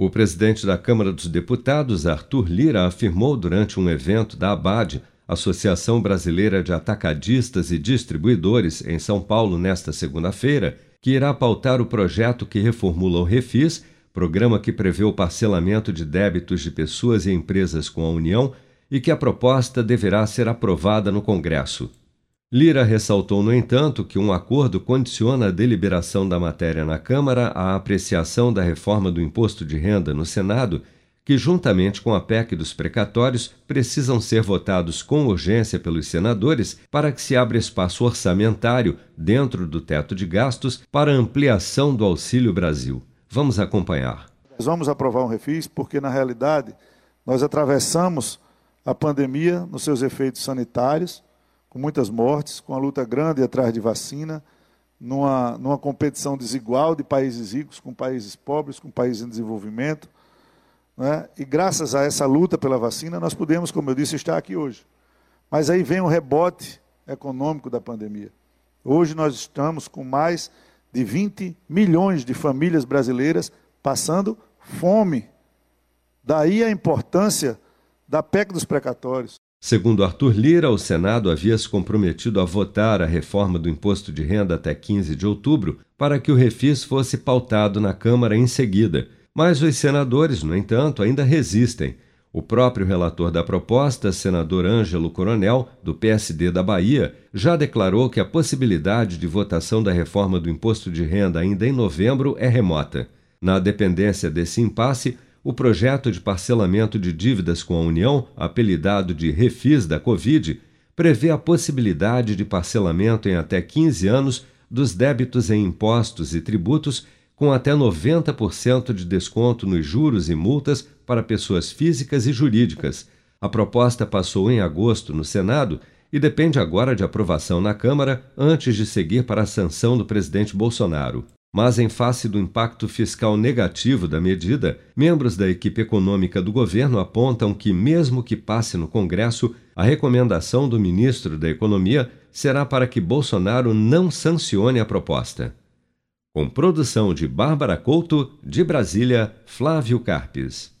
O presidente da Câmara dos Deputados, Arthur Lira, afirmou durante um evento da ABAD, Associação Brasileira de Atacadistas e Distribuidores, em São Paulo, nesta segunda-feira, que irá pautar o projeto que reformula o Refis, programa que prevê o parcelamento de débitos de pessoas e empresas com a União e que a proposta deverá ser aprovada no Congresso. Lira ressaltou, no entanto, que um acordo condiciona a deliberação da matéria na Câmara à apreciação da reforma do imposto de renda no Senado, que, juntamente com a PEC dos precatórios, precisam ser votados com urgência pelos senadores para que se abra espaço orçamentário dentro do teto de gastos para ampliação do Auxílio Brasil. Vamos acompanhar. Nós vamos aprovar um refis porque, na realidade, nós atravessamos a pandemia nos seus efeitos sanitários com muitas mortes, com a luta grande atrás de vacina, numa, numa competição desigual de países ricos com países pobres, com países em desenvolvimento. Né? E graças a essa luta pela vacina, nós podemos, como eu disse, estar aqui hoje. Mas aí vem o rebote econômico da pandemia. Hoje nós estamos com mais de 20 milhões de famílias brasileiras passando fome. Daí a importância da PEC dos precatórios. Segundo Arthur Lira, o Senado havia se comprometido a votar a reforma do imposto de renda até 15 de outubro para que o refis fosse pautado na Câmara em seguida. Mas os senadores, no entanto, ainda resistem. O próprio relator da proposta, senador Ângelo Coronel, do PSD da Bahia, já declarou que a possibilidade de votação da reforma do imposto de renda ainda em novembro é remota. Na dependência desse impasse, o projeto de parcelamento de dívidas com a União, apelidado de Refis da Covid, prevê a possibilidade de parcelamento em até 15 anos dos débitos em impostos e tributos, com até 90% de desconto nos juros e multas para pessoas físicas e jurídicas. A proposta passou em agosto no Senado e depende agora de aprovação na Câmara antes de seguir para a sanção do presidente Bolsonaro. Mas, em face do impacto fiscal negativo da medida, membros da equipe econômica do governo apontam que, mesmo que passe no Congresso, a recomendação do ministro da Economia será para que Bolsonaro não sancione a proposta. Com produção de Bárbara Couto, de Brasília, Flávio Carpes.